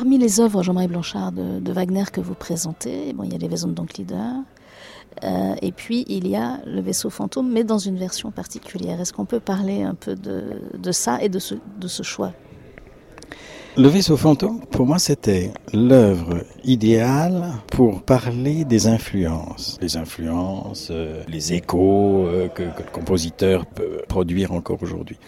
Parmi les œuvres Jean-Marie Blanchard de, Wagner que vous présentez, bon, il y a les Vaisons de euh, et puis il y a le vaisseau fantôme, mais dans une version particulière. Est-ce qu'on peut parler un peu de, ça et de ce, de ce choix? Le vaisseau fantôme, pour moi, c'était l'œuvre idéale pour parler des influences. Les influences, euh, les échos euh, que, que, le compositeur peut produire encore aujourd'hui.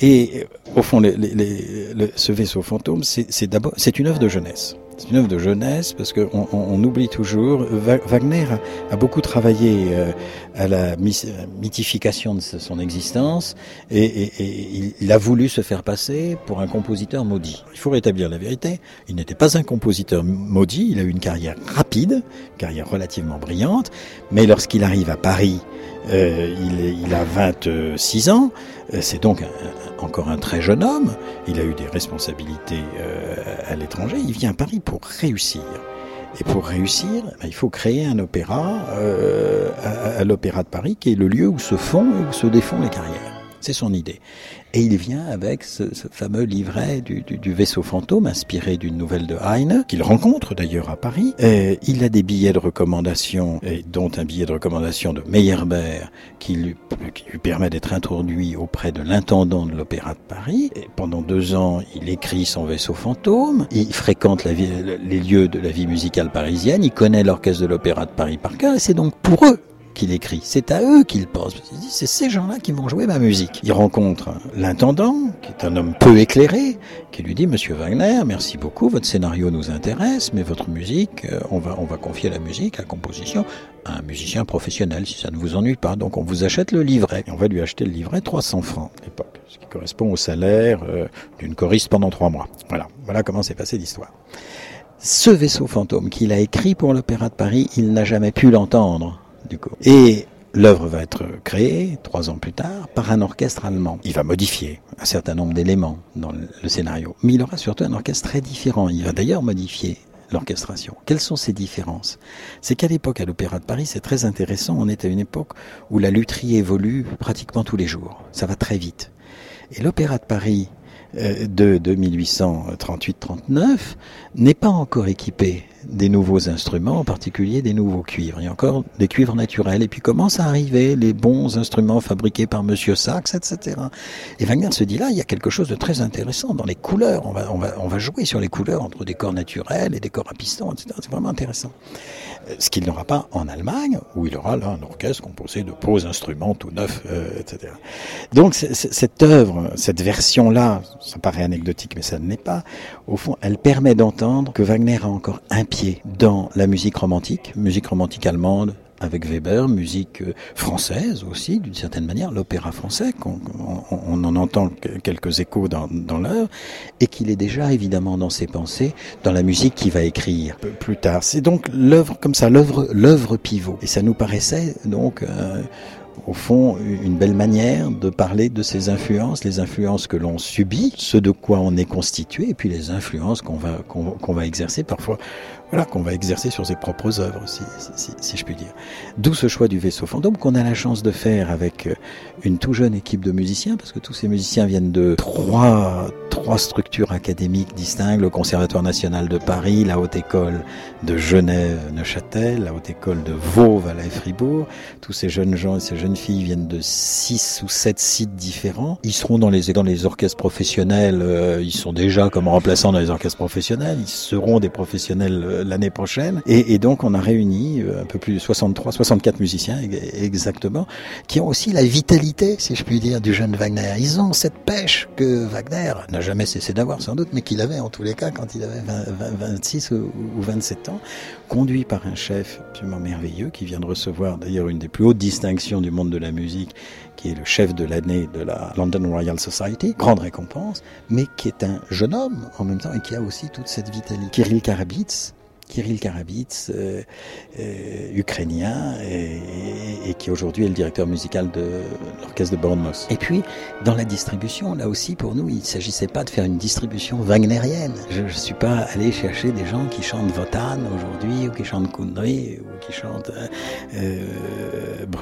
Et au fond, ce vaisseau fantôme, c'est d'abord, c'est une œuvre de jeunesse. C'est une œuvre de jeunesse parce qu'on on, oublie toujours. Wagner a, beaucoup travaillé euh, à la mythification de son existence et, et, il a voulu se faire passer pour un compositeur maudit. Il faut rétablir la vérité. Il n'était pas un compositeur maudit. Il a eu une carrière rapide, une carrière relativement brillante, mais lorsqu'il arrive à Paris euh, il, il, a 26 ans, euh, c'est donc encore un très jeune homme, il a eu des responsabilités euh, à l'étranger, il vient à Paris pour réussir. Et pour réussir, ben, il faut créer un opéra euh, à l'Opéra de Paris, qui est le lieu où se font et où se défont les carrières. C'est son idée. Et il vient avec ce, fameux livret du, vaisseau fantôme, inspiré d'une nouvelle de Heine, qu'il rencontre d'ailleurs à Paris. Et il a des billets de recommandation, et dont un billet de recommandation de Meyerbeer, qui lui, permet d'être introduit auprès de l'intendant de l'Opéra de Paris. Et pendant deux ans, il écrit son vaisseau fantôme. Il fréquente les lieux de la vie musicale parisienne. Il connaît l'orchestre de l'Opéra de Paris par cœur. Et c'est donc pour eux qu'il écrit. C'est à eux qu'il pense. C'est ces gens-là qui vont jouer ma musique. Il rencontre l'intendant, qui est un homme peu éclairé, qui lui dit, Monsieur Wagner, merci beaucoup, votre scénario nous intéresse, mais votre musique, euh, on va, on va confier la musique, la composition, à un musicien professionnel, si ça ne vous ennuie pas. Donc on vous achète le livret. Et on va lui acheter le livret 300 francs à l'époque, ce qui correspond au salaire euh, d'une choriste pendant trois mois. Voilà, voilà comment s'est passée l'histoire. Ce vaisseau fantôme qu'il a écrit pour l'Opéra de Paris, il n'a jamais pu l'entendre Et l'œuvre va être créée trois ans plus tard par un orchestre allemand. Il va modifier un certain nombre d'éléments dans le scénario, mais il aura surtout un orchestre très différent. Il va d'ailleurs modifier l'orchestration. Quelles sont ces différences? C'est qu'à l'époque, à l'Opéra de Paris, c'est très intéressant. On est à une époque où la lutherie évolue pratiquement tous les jours. Ça va très vite. Et l'Opéra de Paris de, de 1838-39 n'est pas encore équipé des nouveaux instruments, en particulier des nouveaux cuivres. A encore des cuivres naturels. Et puis commencent à arriver les bons instruments fabriqués par Monsieur Sachs, etc. Et Wagner se dit là, il y a quelque chose de très intéressant dans les couleurs. On va, jouer sur les couleurs entre des corps naturels et des corps à piston, etc. C'est vraiment intéressant. Ce qu'il n'aura pas en Allemagne, où il aura là un orchestre composé de beaux instruments tout neufs, euh, etc. Donc cette œuvre, cette version-là, ça paraît anecdotique, mais ça ne l'est pas. Au fond, elle permet d'entendre que Wagner a encore un pied dans la musique romantique, musique romantique allemande, avec Weber, musique euh, française aussi, d'une certaine manière, l'opéra français, on, on, on, en entend quelques échos dans, dans et qu'il est déjà évidemment dans ses pensées, dans la musique qu'il va écrire plus tard. C'est donc l'œuvre comme ça, l'œuvre, l'œuvre pivot. Et ça nous paraissait donc euh, au fond une belle manière de parler de ces influences, les influences que l'on subit, ce de quoi on est constitué, et puis les influences qu'on va qu'on qu va exercer parfois, voilà, qu'on va exercer sur ses propres œuvres, si, si, si je puis dire. D'où ce choix du vaisseau fantôme qu'on a la chance de faire avec une tout jeune équipe de musiciens, parce que tous ces musiciens viennent de trois trois structures académiques distinctes, le Conservatoire national de Paris, la Haute École de Genève, Neuchâtel, la Haute École de Vaud, Valais, Fribourg. Tous ces jeunes gens et ces jeunes filles viennent de six ou sept sites différents. Ils seront dans les, dans les orchestres professionnels, euh, ils sont déjà comme remplaçants dans les orchestres professionnels, ils seront des professionnels euh, l'année prochaine. Et, et, donc on a réuni euh, un peu plus de 63, 64 musiciens exactement, qui ont aussi la vitalité, si je puis dire, du jeune Wagner. Ils ont cette pêche que Wagner n'a jamais cessé d'avoir sans doute, mais qu'il avait en tous les cas quand il avait 20, 20, 26 ou 27 ans, conduit par un chef absolument merveilleux qui vient de recevoir d'ailleurs une des plus hautes distinctions du monde de la musique, qui est le chef de l'année de la London Royal Society, grande récompense, mais qui est un jeune homme en même temps et qui a aussi toute cette vitalité. Kirill Kirill Karabits, euh, euh, ukrainien, et, qui aujourd'hui est le directeur musical de l'orchestre de Bournemouth. Et puis, dans la distribution, là aussi, pour nous, il ne s'agissait pas de faire une distribution wagnérienne. Je ne suis pas allé chercher des gens qui chantent Wotan aujourd'hui, ou qui chantent Kundry, ou qui chantent euh,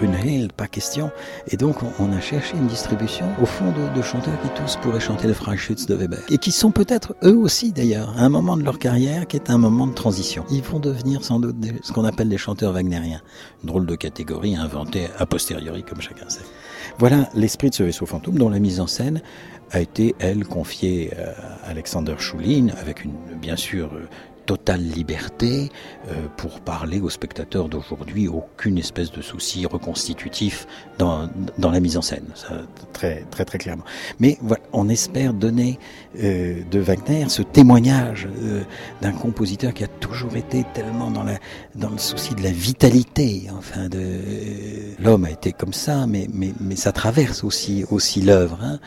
Brunhild, pas question. Et donc, on, a cherché une distribution, au fond, de, chanteurs qui tous pourraient chanter le Freischütz de Weber. Et qui sont peut-être, eux aussi d'ailleurs, à un moment de leur carrière qui est un moment de transition. Ils vont devenir sans doute ce qu'on appelle des chanteurs wagnériens. Une drôle de catégorie inventée a posteriori, comme chacun sait. Voilà l'esprit de ce vaisseau fantôme dont la mise en scène a été, elle, confiée à Alexander Choulin, avec une, bien sûr totale liberté euh, pour parler aux spectateurs d'aujourd'hui, aucune espèce de souci reconstitutif dans, dans la mise en scène, très très très clairement. Mais on espère donner euh, de Wagner ce témoignage euh, d'un compositeur qui a toujours été tellement dans la dans le souci de la vitalité. Enfin, l'homme a été comme ça, mais mais mais ça traverse aussi aussi l'œuvre. Hein.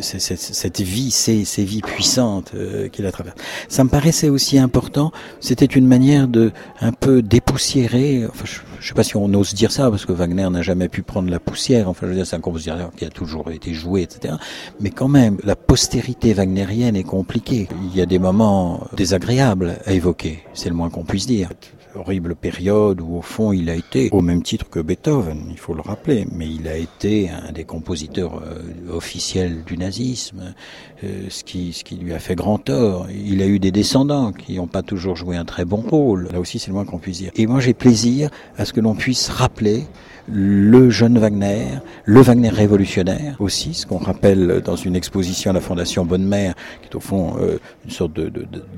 cette vie, ces ces vies puissantes qu'il a traversées. Ça me paraissait aussi un important, c'était une manière de un peu dépoussiérer. Je, ne sais pas si on ose dire ça parce que Wagner n'a jamais pu prendre la poussière. Enfin, c'est un compositeur qui a toujours été joué, etc. Mais quand même, la postérité wagnérienne est compliquée. Il y a des moments désagréables à évoquer. C'est le moins qu'on puisse dire horrible période où au fond il a été, au même titre que Beethoven, il faut le rappeler, mais il a été un des compositeurs euh, officiels du nazisme, euh, ce, qui, ce qui lui a fait grand tort. Il a eu des descendants qui n'ont pas toujours joué un très bon rôle. Là aussi c'est le moins qu'on puisse dire. Et moi j'ai plaisir à ce que l'on puisse rappeler le jeune Wagner, le Wagner révolutionnaire aussi, ce qu'on rappelle dans une exposition à la Fondation Bonne Mère, qui est au fond euh, une sorte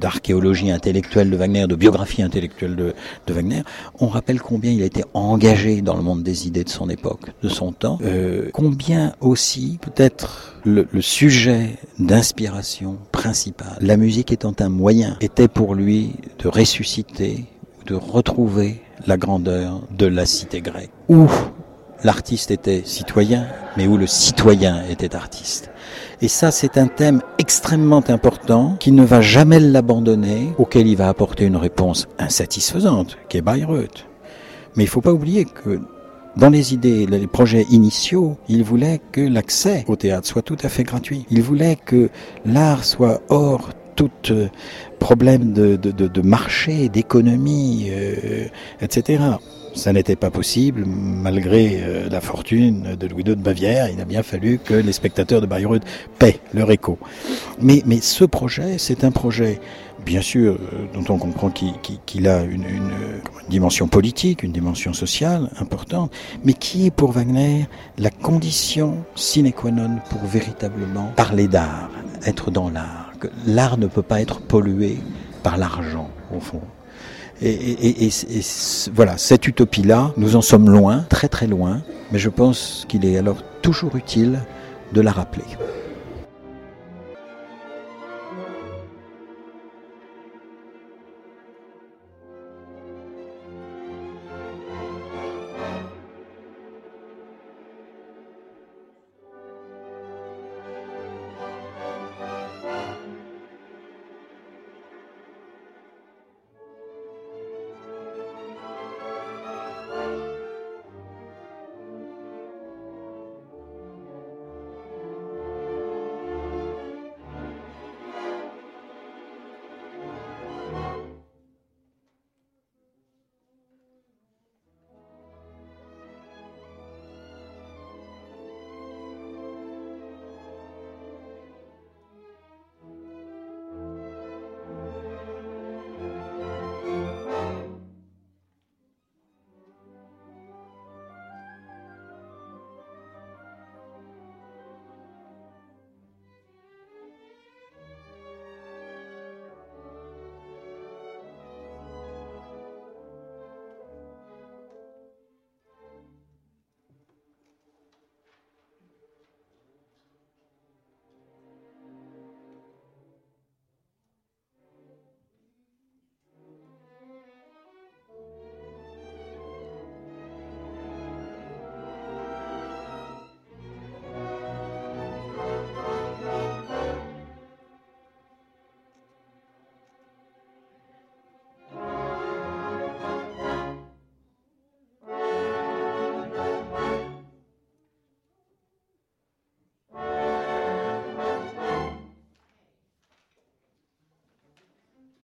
d'archéologie de, intellectuelle de Wagner, de biographie intellectuelle de, de, Wagner. On rappelle combien il a été engagé dans le monde des idées de son époque, de son temps, euh, combien aussi peut-être le, le sujet d'inspiration principal, la musique étant un moyen, était pour lui de ressusciter, de retrouver la grandeur de la cité grecque, où l'artiste était citoyen, mais où le citoyen était artiste. Et ça, c'est un thème extrêmement important qui ne va jamais l'abandonner, auquel il va apporter une réponse insatisfaisante, qui est Bayreuth. Mais il ne faut pas oublier que dans les idées, les projets initiaux, il voulait que l'accès au théâtre soit tout à fait gratuit. Il voulait que l'art soit hors tout euh, problème de, de, de, marché, d'économie, euh, etc. Ça n'était pas possible, malgré euh, la fortune de Louis II de Bavière, il a bien fallu que les spectateurs de Bayreuth paient leur écho. Mais, mais ce projet, c'est un projet, bien sûr, dont on comprend qu'il a une, dimension politique, une dimension sociale importante, mais qui est pour Wagner la condition sine qua non pour véritablement parler d'art, être dans l'art l'art ne peut pas être pollué par l'argent, au fond. Et, voilà, cette utopie-là, nous en sommes loin, très très loin, mais je pense qu'il est alors toujours utile de la rappeler.